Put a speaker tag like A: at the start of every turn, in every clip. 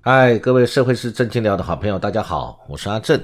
A: 嗨，各位社会是正经聊的好朋友，大家好，我是阿正。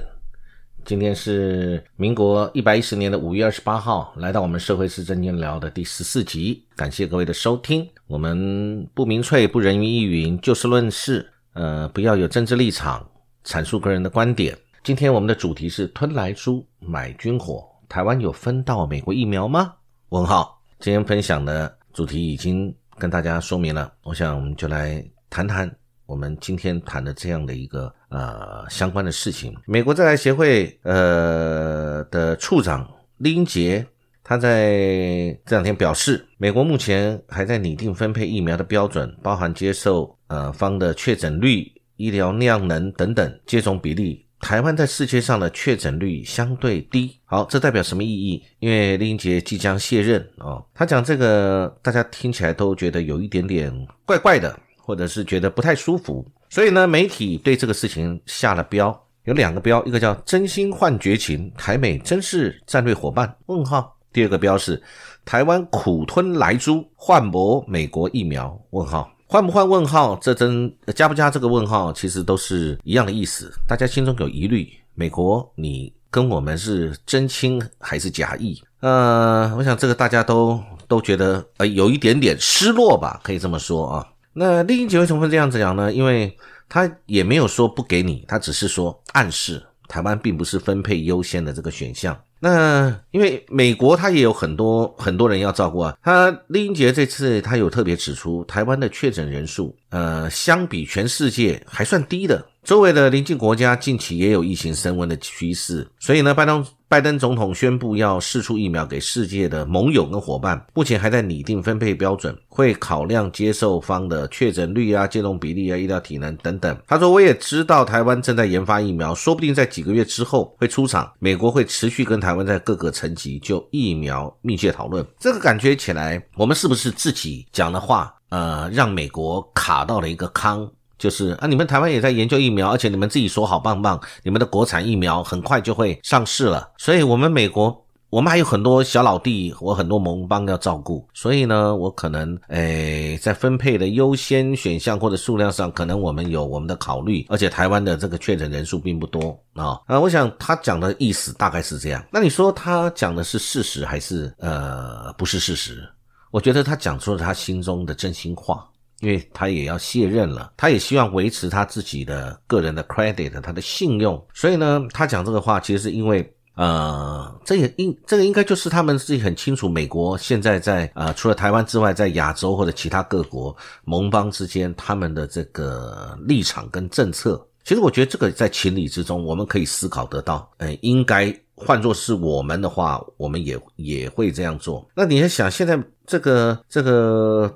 A: 今天是民国一百一十年的五月二十八号，来到我们社会是正经聊的第十四集，感谢各位的收听。我们不明粹，不人云亦云，就事论事，呃，不要有政治立场，阐述个人的观点。今天我们的主题是吞来猪，买军火，台湾有分到美国疫苗吗？问号。今天分享的主题已经跟大家说明了，我想我们就来谈谈。我们今天谈的这样的一个呃相关的事情，美国在台协会呃的处长林杰，他在这两天表示，美国目前还在拟定分配疫苗的标准，包含接受呃方的确诊率、医疗量能等等接种比例。台湾在世界上的确诊率相对低，好，这代表什么意义？因为林英杰即将卸任哦，他讲这个，大家听起来都觉得有一点点怪怪的。或者是觉得不太舒服，所以呢，媒体对这个事情下了标，有两个标，一个叫“真心换绝情”，台美真是战略伙伴？问号。第二个标是“台湾苦吞来猪，换博美国疫苗？”问号。换不换？问号。这真加不加这个问号，其实都是一样的意思。大家心中有疑虑，美国你跟我们是真亲还是假意？呃，我想这个大家都都觉得呃有一点点失落吧，可以这么说啊。那丽英姐为什么会这样子讲呢？因为她也没有说不给你，她只是说暗示台湾并不是分配优先的这个选项。那因为美国他也有很多很多人要照顾啊。他丽英杰这次他有特别指出，台湾的确诊人数，呃，相比全世界还算低的。周围的邻近国家近期也有疫情升温的趋势，所以呢，拜登拜登总统宣布要试出疫苗给世界的盟友跟伙伴，目前还在拟定分配标准，会考量接受方的确诊率啊、接种比例啊、医疗体能等等。他说：“我也知道台湾正在研发疫苗，说不定在几个月之后会出厂。美国会持续跟台湾在各个层级就疫苗密切讨论。这个感觉起来，我们是不是自己讲的话，呃，让美国卡到了一个坑？”就是啊，你们台湾也在研究疫苗，而且你们自己说好棒棒，你们的国产疫苗很快就会上市了。所以，我们美国，我们还有很多小老弟，我很多盟邦要照顾。所以呢，我可能诶，在分配的优先选项或者数量上，可能我们有我们的考虑。而且，台湾的这个确诊人数并不多啊啊，我想他讲的意思大概是这样。那你说他讲的是事实还是呃不是事实？我觉得他讲出了他心中的真心话。因为他也要卸任了，他也希望维持他自己的个人的 credit，他的信用。所以呢，他讲这个话，其实是因为，呃，这也应这个应该就是他们自己很清楚，美国现在在呃除了台湾之外，在亚洲或者其他各国盟邦之间，他们的这个立场跟政策。其实我觉得这个在情理之中，我们可以思考得到。嗯，应该换作是我们的话，我们也也会这样做。那你要想，现在这个这个。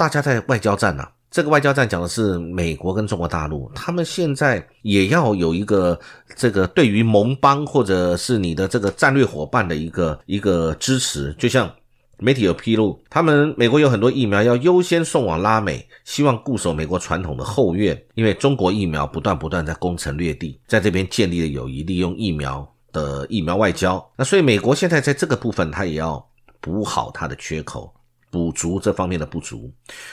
A: 大家在外交战呐，这个外交战讲的是美国跟中国大陆，他们现在也要有一个这个对于盟邦或者是你的这个战略伙伴的一个一个支持。就像媒体有披露，他们美国有很多疫苗要优先送往拉美，希望固守美国传统的后院，因为中国疫苗不断不断在攻城略地，在这边建立了友谊，利用疫苗的疫苗外交。那所以美国现在在这个部分，它也要补好它的缺口。补足这方面的不足。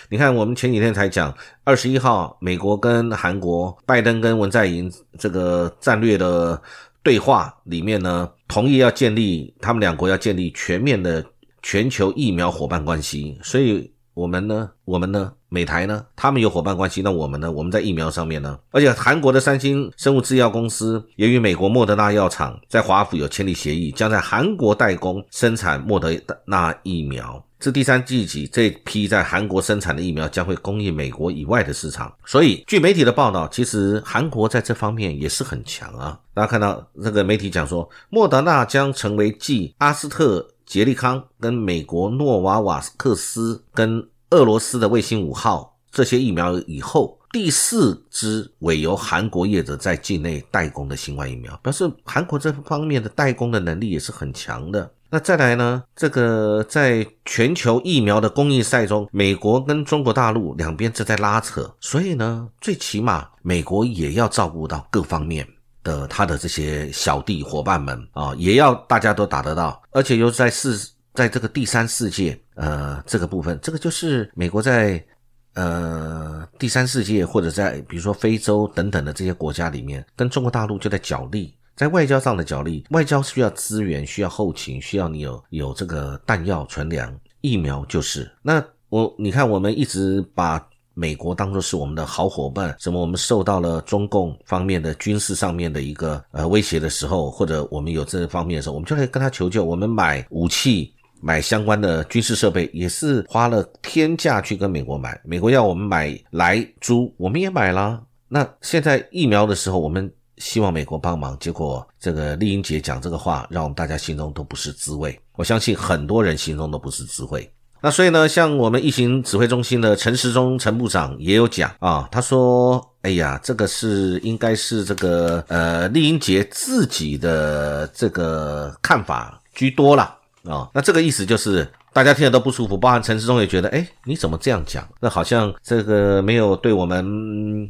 A: 你看，我们前几天才讲，二十一号，美国跟韩国，拜登跟文在寅这个战略的对话里面呢，同意要建立他们两国要建立全面的全球疫苗伙伴关系。所以，我们呢，我们呢，美台呢，他们有伙伴关系，那我们呢，我们在疫苗上面呢，而且韩国的三星生物制药公司也与美国莫德纳药厂在华府有签订协议，将在韩国代工生产莫德纳疫苗。自第三季起，这批在韩国生产的疫苗将会供应美国以外的市场。所以，据媒体的报道，其实韩国在这方面也是很强啊。大家看到这个媒体讲说，莫德纳将成为继阿斯特杰利康、跟美国诺瓦瓦克斯、跟俄罗斯的卫星五号这些疫苗以后，第四支委由韩国业者在境内代工的新冠疫苗，表示韩国这方面的代工的能力也是很强的。那再来呢？这个在全球疫苗的公益赛中，美国跟中国大陆两边正在拉扯，所以呢，最起码美国也要照顾到各方面的他的这些小弟伙伴们啊，也要大家都打得到，而且又在世在这个第三世界呃这个部分，这个就是美国在呃第三世界或者在比如说非洲等等的这些国家里面，跟中国大陆就在角力。在外交上的角力，外交需要资源，需要后勤，需要你有有这个弹药、存粮、疫苗，就是。那我你看，我们一直把美国当作是我们的好伙伴，什么我们受到了中共方面的军事上面的一个呃威胁的时候，或者我们有这方面的时候，我们就来跟他求救。我们买武器、买相关的军事设备，也是花了天价去跟美国买。美国要我们买来租，我们也买了。那现在疫苗的时候，我们。希望美国帮忙，结果这个丽英姐讲这个话，让我们大家心中都不是滋味。我相信很多人心中都不是滋味。那所以呢，像我们疫情指挥中心的陈时中陈部长也有讲啊，他说：“哎呀，这个是应该是这个呃丽英杰自己的这个看法居多啦啊。”那这个意思就是大家听得都不舒服，包含陈时中也觉得，哎，你怎么这样讲？那好像这个没有对我们。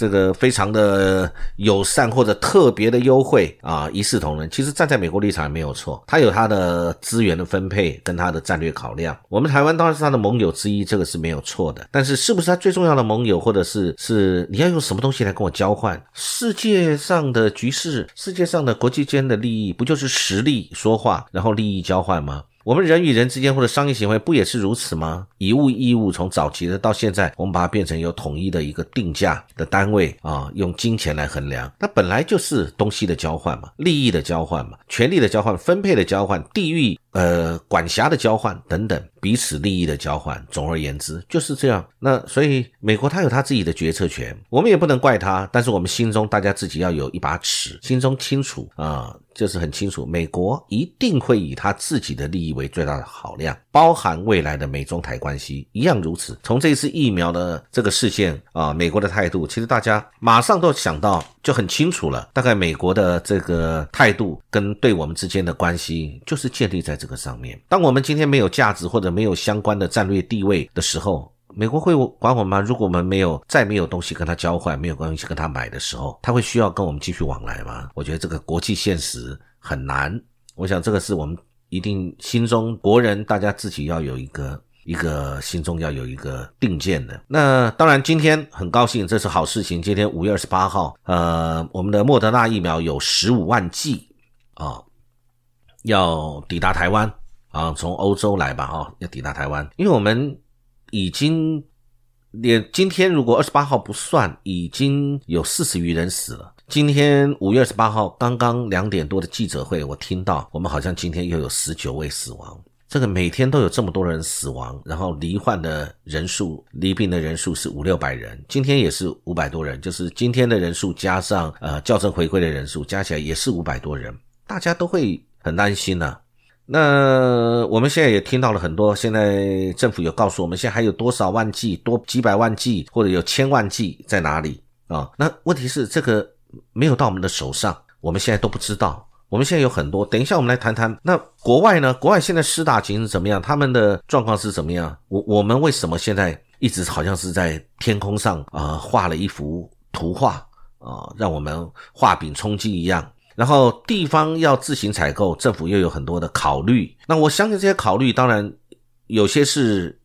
A: 这个非常的友善或者特别的优惠啊，一视同仁。其实站在美国立场也没有错，他有他的资源的分配跟他的战略考量。我们台湾当然是他的盟友之一，这个是没有错的。但是是不是他最重要的盟友，或者是是你要用什么东西来跟我交换？世界上的局势，世界上的国际间的利益，不就是实力说话，然后利益交换吗？我们人与人之间或者商业行为不也是如此吗？以物易物，从早期的到现在，我们把它变成有统一的一个定价的单位啊，用金钱来衡量，那本来就是东西的交换嘛，利益的交换嘛，权力的交换，分配的交换，地域。呃，管辖的交换等等，彼此利益的交换，总而言之就是这样。那所以美国他有他自己的决策权，我们也不能怪他。但是我们心中大家自己要有一把尺，心中清楚啊，就是很清楚，美国一定会以他自己的利益为最大的考量，包含未来的美中台关系一样如此。从这一次疫苗的这个事件啊，美国的态度，其实大家马上都想到。就很清楚了，大概美国的这个态度跟对我们之间的关系，就是建立在这个上面。当我们今天没有价值或者没有相关的战略地位的时候，美国会管我们吗？如果我们没有再没有东西跟他交换，没有东西跟他买的时候，他会需要跟我们继续往来吗？我觉得这个国际现实很难。我想这个是我们一定心中国人大家自己要有一个。一个心中要有一个定见的。那当然，今天很高兴，这是好事情。今天五月二十八号，呃，我们的莫德纳疫苗有十五万剂啊，要抵达台湾啊，从欧洲来吧啊，要抵达台湾。因为我们已经连今天如果二十八号不算，已经有四十余人死了。今天五月二十八号刚刚两点多的记者会，我听到我们好像今天又有十九位死亡。这个每天都有这么多人死亡，然后罹患的人数、罹病的人数是五六百人，今天也是五百多人，就是今天的人数加上呃校正回归的人数加起来也是五百多人，大家都会很担心呐。那我们现在也听到了很多，现在政府有告诉我们，现在还有多少万剂、多几百万剂或者有千万剂在哪里啊？那问题是这个没有到我们的手上，我们现在都不知道。我们现在有很多，等一下我们来谈谈。那国外呢？国外现在施打情是怎么样？他们的状况是怎么样？我我们为什么现在一直好像是在天空上啊画了一幅图画啊，让我们画饼充饥一样？然后地方要自行采购，政府又有很多的考虑。那我相信这些考虑，当然有些是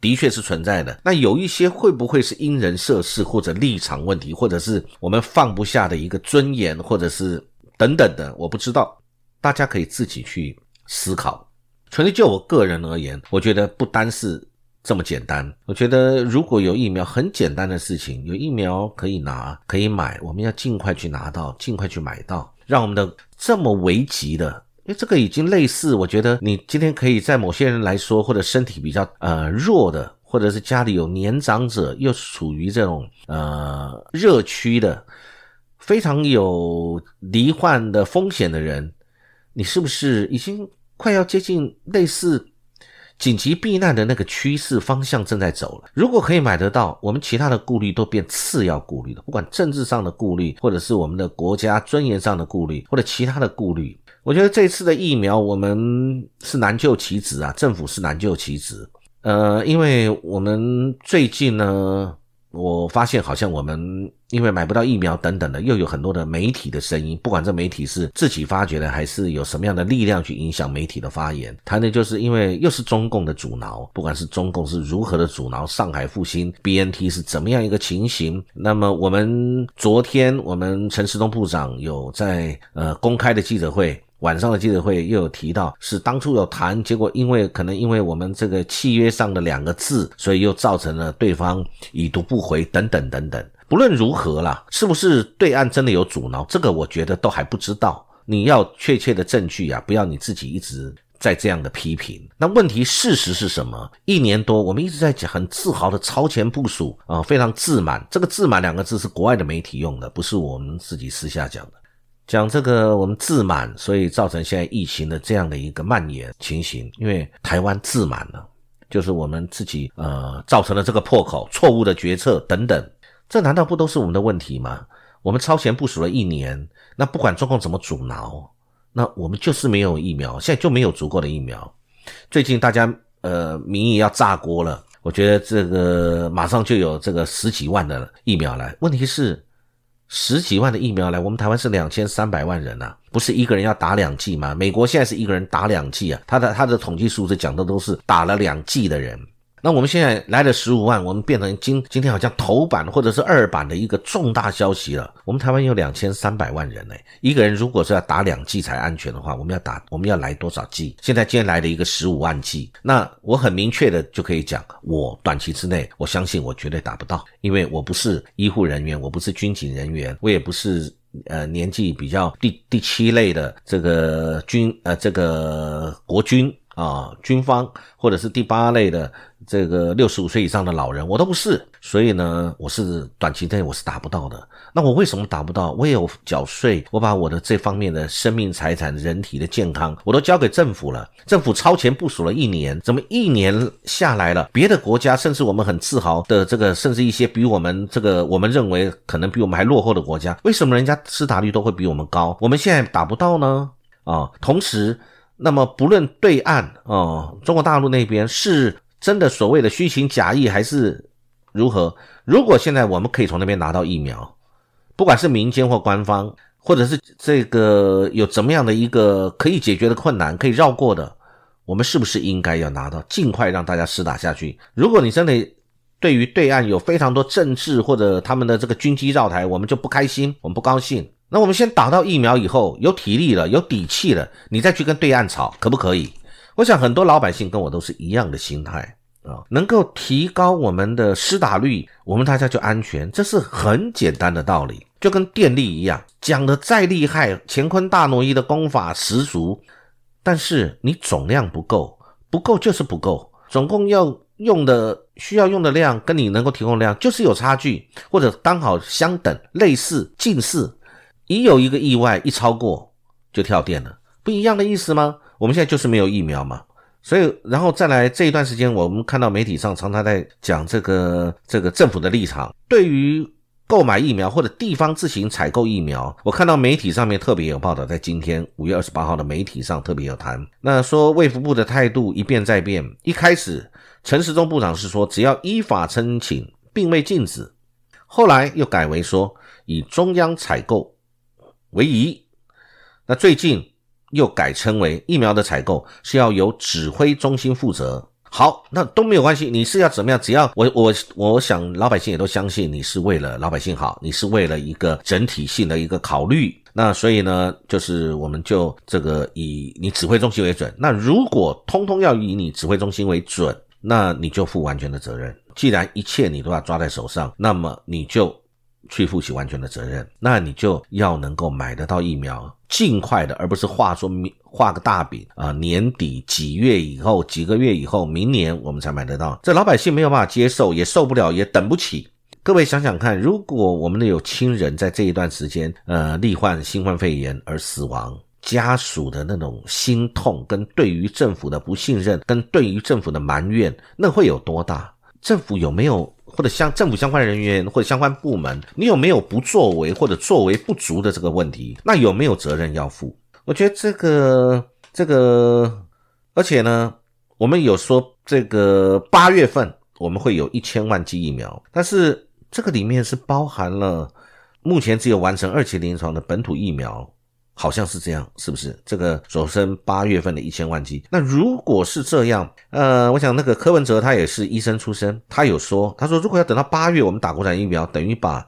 A: 的确是存在的。那有一些会不会是因人设事或者立场问题，或者是我们放不下的一个尊严，或者是？等等的，我不知道，大家可以自己去思考。纯粹就我个人而言，我觉得不单是这么简单。我觉得如果有疫苗，很简单的事情，有疫苗可以拿，可以买，我们要尽快去拿到，尽快去买到，让我们的这么危急的，因为这个已经类似。我觉得你今天可以在某些人来说，或者身体比较呃弱的，或者是家里有年长者，又处于这种呃热区的。非常有罹患的风险的人，你是不是已经快要接近类似紧急避难的那个趋势方向正在走了？如果可以买得到，我们其他的顾虑都变次要顾虑了，不管政治上的顾虑，或者是我们的国家尊严上的顾虑，或者其他的顾虑，我觉得这次的疫苗我们是难救其职啊，政府是难救其职。呃，因为我们最近呢。我发现好像我们因为买不到疫苗等等的，又有很多的媒体的声音，不管这媒体是自己发掘的，还是有什么样的力量去影响媒体的发言，谈的就是因为又是中共的阻挠，不管是中共是如何的阻挠上海复兴，BNT 是怎么样一个情形。那么我们昨天我们陈时中部长有在呃公开的记者会。晚上的记者会又有提到，是当初有谈，结果因为可能因为我们这个契约上的两个字，所以又造成了对方已读不回等等等等。不论如何啦，是不是对岸真的有阻挠，这个我觉得都还不知道。你要确切的证据啊，不要你自己一直在这样的批评。那问题事实是什么？一年多，我们一直在讲，很自豪的超前部署啊，非常自满。这个自满两个字是国外的媒体用的，不是我们自己私下讲的。讲这个我们自满，所以造成现在疫情的这样的一个蔓延情形。因为台湾自满了，就是我们自己呃造成了这个破口，错误的决策等等，这难道不都是我们的问题吗？我们超前部署了一年，那不管中共怎么阻挠，那我们就是没有疫苗，现在就没有足够的疫苗。最近大家呃民意要炸锅了，我觉得这个马上就有这个十几万的疫苗来，问题是。十几万的疫苗来，我们台湾是两千三百万人呐，不是一个人要打两剂吗？美国现在是一个人打两剂啊，他的他的统计数字讲的都是打了两剂的人。那我们现在来了十五万，我们变成今今天好像头版或者是二版的一个重大消息了。我们台湾有两千三百万人呢，一个人如果是要打两剂才安全的话，我们要打我们要来多少剂？现在今天来了一个十五万剂，那我很明确的就可以讲，我短期之内我相信我绝对打不到，因为我不是医护人员，我不是军警人员，我也不是呃年纪比较第第七类的这个军呃这个国军啊军方，或者是第八类的。这个六十五岁以上的老人，我都不是，所以呢，我是短期内我是达不到的。那我为什么达不到？我也有缴税，我把我的这方面的生命财产、人体的健康，我都交给政府了。政府超前部署了一年，怎么一年下来了？别的国家，甚至我们很自豪的这个，甚至一些比我们这个我们认为可能比我们还落后的国家，为什么人家施打率都会比我们高？我们现在达不到呢？啊，同时，那么不论对岸啊，中国大陆那边是。真的所谓的虚情假意还是如何？如果现在我们可以从那边拿到疫苗，不管是民间或官方，或者是这个有怎么样的一个可以解决的困难，可以绕过的，我们是不是应该要拿到，尽快让大家施打下去？如果你真的对于对岸有非常多政治或者他们的这个军机绕台，我们就不开心，我们不高兴。那我们先打到疫苗以后，有体力了，有底气了，你再去跟对岸吵，可不可以？我想很多老百姓跟我都是一样的心态啊，能够提高我们的施打率，我们大家就安全，这是很简单的道理，就跟电力一样，讲的再厉害，乾坤大挪移的功法十足，但是你总量不够，不够就是不够，总共要用的需要用的量跟你能够提供量就是有差距，或者刚好相等、类似、近似，一有一个意外一超过就跳电了，不一样的意思吗？我们现在就是没有疫苗嘛，所以然后再来这一段时间，我们看到媒体上常常在讲这个这个政府的立场，对于购买疫苗或者地方自行采购疫苗，我看到媒体上面特别有报道，在今天五月二十八号的媒体上特别有谈，那说卫福部的态度一变再变，一开始陈时中部长是说只要依法申请，并未禁止，后来又改为说以中央采购为宜，那最近。又改称为疫苗的采购是要由指挥中心负责。好，那都没有关系。你是要怎么样？只要我我我想老百姓也都相信你是为了老百姓好，你是为了一个整体性的一个考虑。那所以呢，就是我们就这个以你指挥中心为准。那如果通通要以你指挥中心为准，那你就负完全的责任。既然一切你都要抓在手上，那么你就。去负起完全的责任，那你就要能够买得到疫苗，尽快的，而不是画说画个大饼啊，年底几月以后，几个月以后，明年我们才买得到，这老百姓没有办法接受，也受不了，也等不起。各位想想看，如果我们的有亲人在这一段时间，呃，罹患新冠肺炎而死亡，家属的那种心痛，跟对于政府的不信任，跟对于政府的埋怨，那会有多大？政府有没有？或者相政府相关人员或者相关部门，你有没有不作为或者作为不足的这个问题？那有没有责任要负？我觉得这个这个，而且呢，我们有说这个八月份我们会有一千万剂疫苗，但是这个里面是包含了目前只有完成二期临床的本土疫苗。好像是这样，是不是？这个所生八月份的一千万剂，那如果是这样，呃，我想那个柯文哲他也是医生出身，他有说，他说如果要等到八月我们打国产疫苗，等于把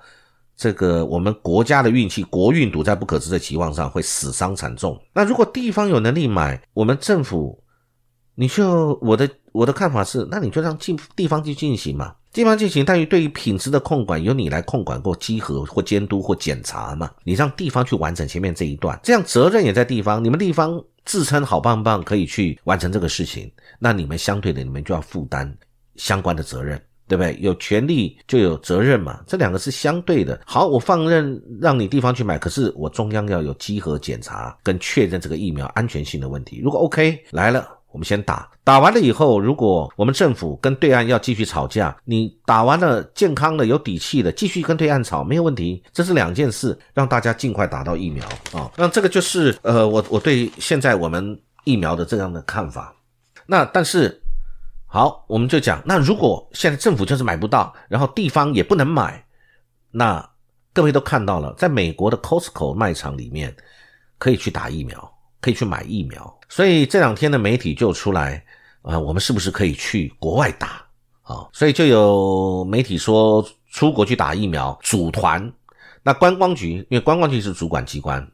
A: 这个我们国家的运气国运赌在不可知的期望上，会死伤惨重。那如果地方有能力买，我们政府，你就我的我的看法是，那你就让进地方去进行嘛。地方进行，但于对于品质的控管，由你来控管或稽核或监督或检查嘛？你让地方去完成前面这一段，这样责任也在地方。你们地方自称好棒棒，可以去完成这个事情，那你们相对的，你们就要负担相关的责任，对不对？有权利就有责任嘛，这两个是相对的。好，我放任让你地方去买，可是我中央要有稽核检查跟确认这个疫苗安全性的问题。如果 OK 来了。我们先打，打完了以后，如果我们政府跟对岸要继续吵架，你打完了健康的、有底气的，继续跟对岸吵没有问题。这是两件事，让大家尽快打到疫苗啊。那这个就是呃，我我对现在我们疫苗的这样的看法。那但是好，我们就讲，那如果现在政府就是买不到，然后地方也不能买，那各位都看到了，在美国的 Costco 卖场里面可以去打疫苗。可以去买疫苗，所以这两天的媒体就出来啊，我们是不是可以去国外打啊？所以就有媒体说出国去打疫苗，组团。那观光局，因为观光局是主管机关。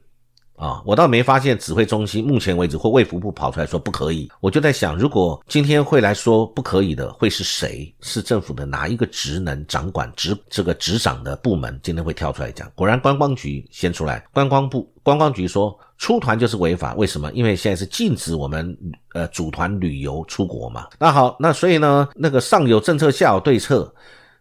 A: 啊，我倒没发现指挥中心目前为止或卫福部跑出来说不可以，我就在想，如果今天会来说不可以的，会是谁？是政府的哪一个职能掌管职这个执掌的部门？今天会跳出来讲。果然观光局先出来，观光部观光局说出团就是违法，为什么？因为现在是禁止我们呃组团旅游出国嘛。那好，那所以呢，那个上有政策，下有对策。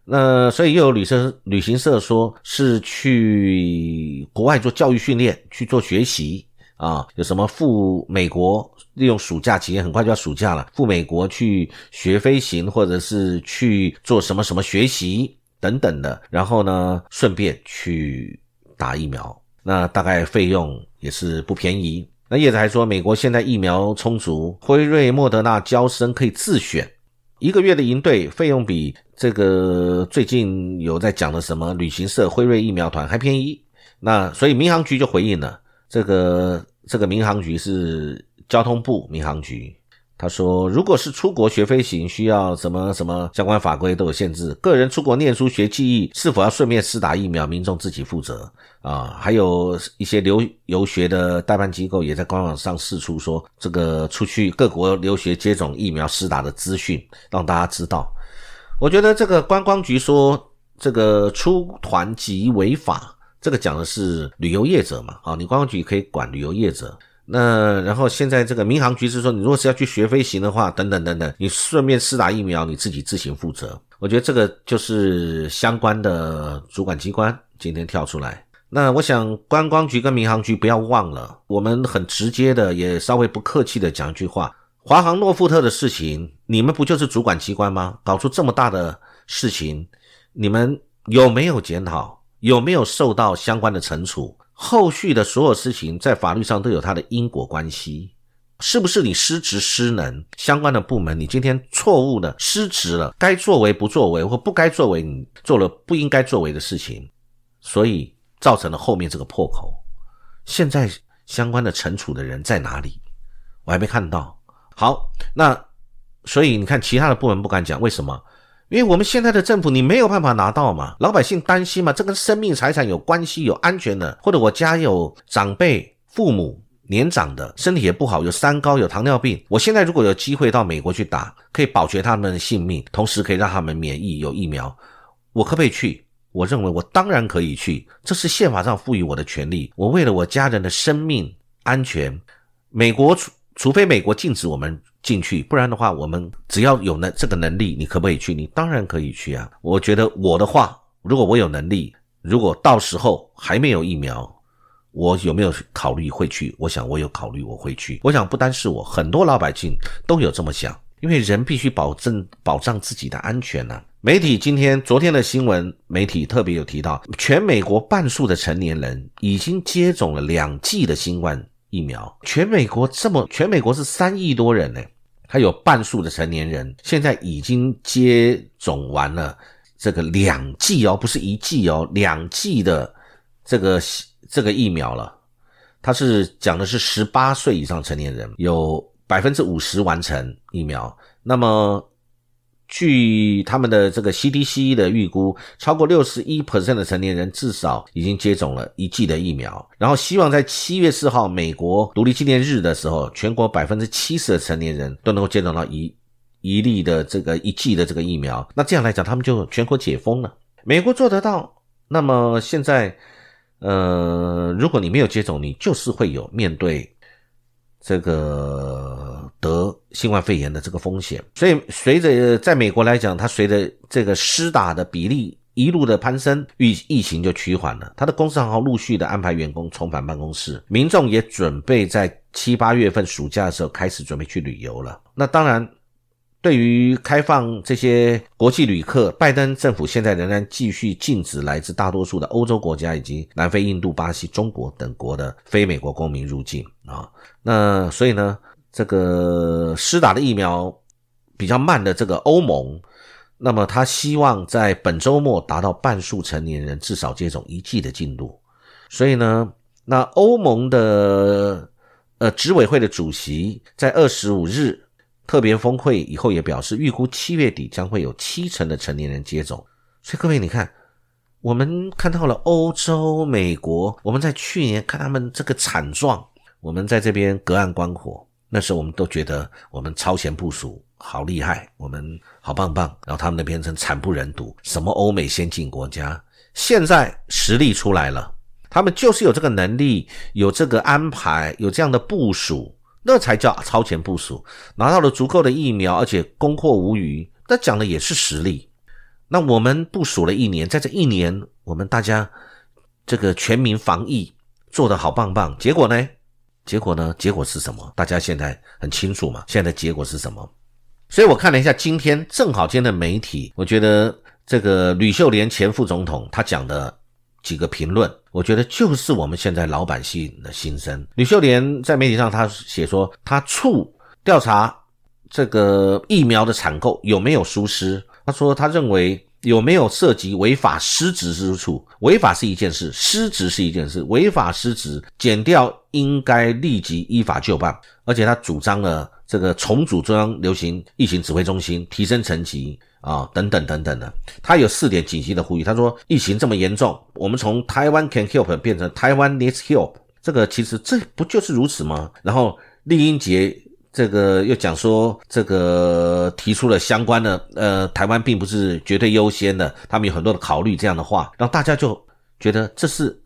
A: 那所以又有旅社旅行社说是去国外做教育训练，去做学习啊，有什么赴美国，利用暑假期间很快就要暑假了，赴美国去学飞行，或者是去做什么什么学习等等的，然后呢，顺便去打疫苗，那大概费用也是不便宜。那叶子还说，美国现在疫苗充足，辉瑞、莫德纳、交生可以自选。一个月的营队费用比这个最近有在讲的什么旅行社辉瑞疫苗团还便宜，那所以民航局就回应了，这个这个民航局是交通部民航局。他说，如果是出国学飞行，需要什么什么相关法规都有限制。个人出国念书学技艺，是否要顺便施打疫苗，民众自己负责啊。还有一些留游学的代办机构也在官网上释出说，这个出去各国留学接种疫苗施打的资讯，让大家知道。我觉得这个观光局说这个出团即违法，这个讲的是旅游业者嘛？啊，你观光局可以管旅游业者。那然后现在这个民航局是说，你如果是要去学飞行的话，等等等等，你顺便试打疫苗，你自己自行负责。我觉得这个就是相关的主管机关今天跳出来。那我想观光局跟民航局不要忘了，我们很直接的，也稍微不客气的讲一句话：华航诺富特的事情，你们不就是主管机关吗？搞出这么大的事情，你们有没有检讨？有没有受到相关的惩处？后续的所有事情在法律上都有它的因果关系，是不是你失职失能？相关的部门你今天错误的失职了，该作为不作为或不该作为，你做了不应该作为的事情，所以造成了后面这个破口。现在相关的惩处的人在哪里？我还没看到。好，那所以你看其他的部门不敢讲，为什么？因为我们现在的政府，你没有办法拿到嘛，老百姓担心嘛，这跟生命财产有关系、有安全的，或者我家有长辈、父母年长的，身体也不好，有三高、有糖尿病，我现在如果有机会到美国去打，可以保全他们的性命，同时可以让他们免疫、有疫苗，我可不可以去？我认为我当然可以去，这是宪法上赋予我的权利。我为了我家人的生命安全，美国除非美国禁止我们。进去，不然的话，我们只要有能这个能力，你可不可以去？你当然可以去啊！我觉得我的话，如果我有能力，如果到时候还没有疫苗，我有没有考虑会去？我想我有考虑我会去。我想不单是我，很多老百姓都有这么想，因为人必须保证保障自己的安全呐。媒体今天昨天的新闻，媒体特别有提到，全美国半数的成年人已经接种了两剂的新冠疫苗。全美国这么，全美国是三亿多人呢。还有半数的成年人现在已经接种完了这个两剂哦，不是一剂哦，两剂的这个这个疫苗了。它是讲的是十八岁以上成年人有百分之五十完成疫苗。那么据他们的这个 CDC 的预估，超过六十一 percent 的成年人至少已经接种了一剂的疫苗。然后希望在七月四号美国独立纪念日的时候，全国百分之七十的成年人都能够接种到一。一例的这个一剂的这个疫苗，那这样来讲，他们就全国解封了。美国做得到，那么现在，呃，如果你没有接种，你就是会有面对这个得新冠肺炎的这个风险。所以，随着在美国来讲，它随着这个施打的比例一路的攀升，疫疫情就趋缓了。他的公司行号陆续的安排员工重返办公室，民众也准备在七八月份暑假的时候开始准备去旅游了。那当然。对于开放这些国际旅客，拜登政府现在仍然继续禁止来自大多数的欧洲国家以及南非、印度、巴西、中国等国的非美国公民入境啊。那所以呢，这个施打的疫苗比较慢的这个欧盟，那么他希望在本周末达到半数成年人至少接种一剂的进度。所以呢，那欧盟的呃执委会的主席在二十五日。特别峰会以后也表示，预估七月底将会有七成的成年人接种。所以各位，你看，我们看到了欧洲、美国，我们在去年看他们这个惨状，我们在这边隔岸观火，那时候我们都觉得我们超前部署，好厉害，我们好棒棒。然后他们那边成惨不忍睹，什么欧美先进国家，现在实力出来了，他们就是有这个能力，有这个安排，有这样的部署。那才叫超前部署，拿到了足够的疫苗，而且供货无余。那讲的也是实力。那我们部署了一年，在这一年，我们大家这个全民防疫做得好棒棒。结果呢？结果呢？结果是什么？大家现在很清楚嘛？现在的结果是什么？所以我看了一下今天正好今天的媒体，我觉得这个吕秀莲前副总统他讲的。几个评论，我觉得就是我们现在老百姓的心声。吕秀莲在媒体上他写说，他促调查这个疫苗的采购有没有疏失。他说，他认为有没有涉及违法失职之处？违法是一件事，失职是一件事。违法失职，减掉应该立即依法就办。而且他主张了这个重组中央流行疫情指挥中心，提升层级。啊，等等等等的，他有四点紧急的呼吁。他说，疫情这么严重，我们从台湾 can help 变成台湾 needs help，这个其实这不就是如此吗？然后丽英杰这个又讲说，这个提出了相关的，呃，台湾并不是绝对优先的，他们有很多的考虑这样的话，让大家就觉得这是。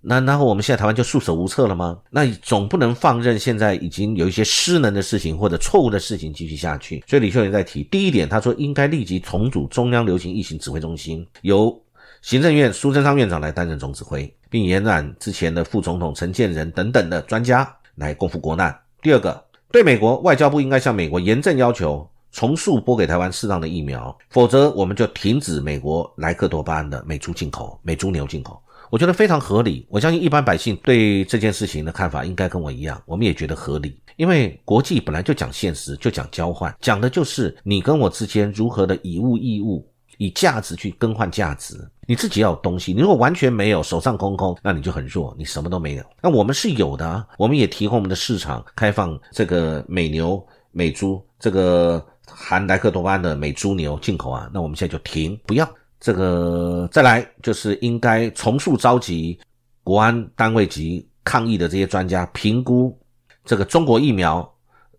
A: 那然后我们现在台湾就束手无策了吗？那总不能放任现在已经有一些失能的事情或者错误的事情继续下去。所以李秀莲在提第一点，他说应该立即重组中央流行疫情指挥中心，由行政院苏贞昌院长来担任总指挥，并延揽之前的副总统陈建仁等等的专家来共赴国难。第二个，对美国外交部应该向美国严正要求，重塑拨给台湾适当的疫苗，否则我们就停止美国莱克多巴胺的美猪进口、美猪牛进口。我觉得非常合理，我相信一般百姓对这件事情的看法应该跟我一样，我们也觉得合理。因为国际本来就讲现实，就讲交换，讲的就是你跟我之间如何的以物易物，以价值去更换价值。你自己要有东西，你如果完全没有，手上空空，那你就很弱，你什么都没有。那我们是有的，我们也提供我们的市场，开放这个美牛、美猪，这个含莱克多巴胺的美猪牛进口啊，那我们现在就停，不要。这个再来就是应该重塑召集国安单位及抗疫的这些专家评估这个中国疫苗，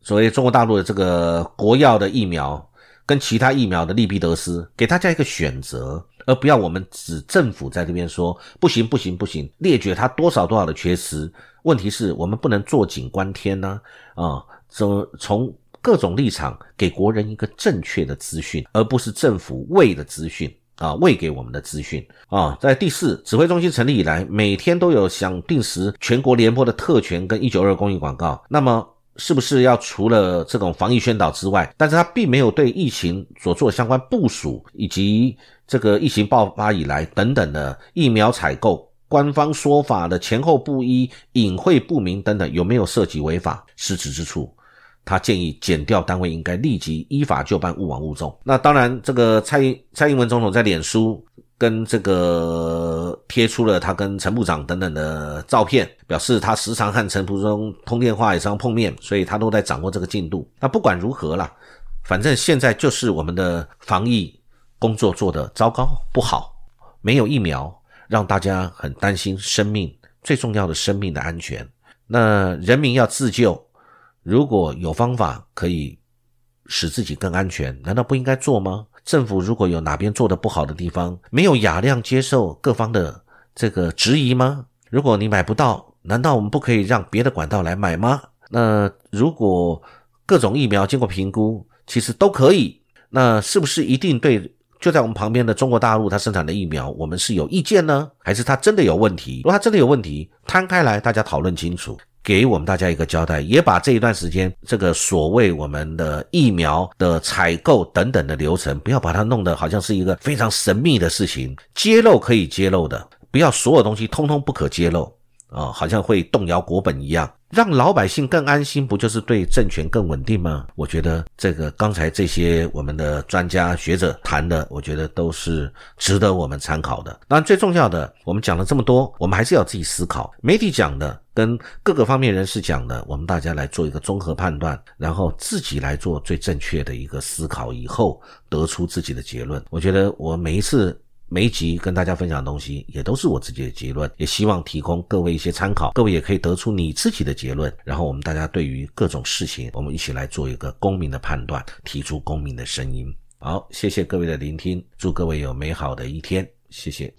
A: 所谓中国大陆的这个国药的疫苗跟其他疫苗的利弊得失，给大家一个选择，而不要我们指政府在这边说不行不行不行，列举它多少多少的缺失。问题是我们不能坐井观天呢啊，从从各种立场给国人一个正确的资讯，而不是政府为的资讯。啊，喂给我们的资讯啊，在第四指挥中心成立以来，每天都有想定时全国联播的特权跟一九二公益广告。那么，是不是要除了这种防疫宣导之外，但是他并没有对疫情所做相关部署，以及这个疫情爆发以来等等的疫苗采购、官方说法的前后不一、隐晦不明等等，有没有涉及违法失职之处？他建议减掉单位应该立即依法就办，勿往勿重。那当然，这个蔡英蔡英文总统在脸书跟这个贴出了他跟陈部长等等的照片，表示他时常和陈部长通电话，也常碰面，所以他都在掌握这个进度。那不管如何啦，反正现在就是我们的防疫工作做得糟糕不好，没有疫苗，让大家很担心生命最重要的生命的安全。那人民要自救。如果有方法可以使自己更安全，难道不应该做吗？政府如果有哪边做的不好的地方，没有雅量接受各方的这个质疑吗？如果你买不到，难道我们不可以让别的管道来买吗？那如果各种疫苗经过评估，其实都可以，那是不是一定对就在我们旁边的中国大陆它生产的疫苗，我们是有意见呢？还是它真的有问题？如果它真的有问题，摊开来大家讨论清楚。给我们大家一个交代，也把这一段时间这个所谓我们的疫苗的采购等等的流程，不要把它弄得好像是一个非常神秘的事情，揭露可以揭露的，不要所有东西通通不可揭露。啊，好像会动摇国本一样。让老百姓更安心，不就是对政权更稳定吗？我觉得这个刚才这些我们的专家学者谈的，我觉得都是值得我们参考的。当然，最重要的，我们讲了这么多，我们还是要自己思考。媒体讲的跟各个方面人士讲的，我们大家来做一个综合判断，然后自己来做最正确的一个思考，以后得出自己的结论。我觉得我每一次。每一集跟大家分享的东西，也都是我自己的结论，也希望提供各位一些参考，各位也可以得出你自己的结论，然后我们大家对于各种事情，我们一起来做一个公民的判断，提出公民的声音。好，谢谢各位的聆听，祝各位有美好的一天，谢谢。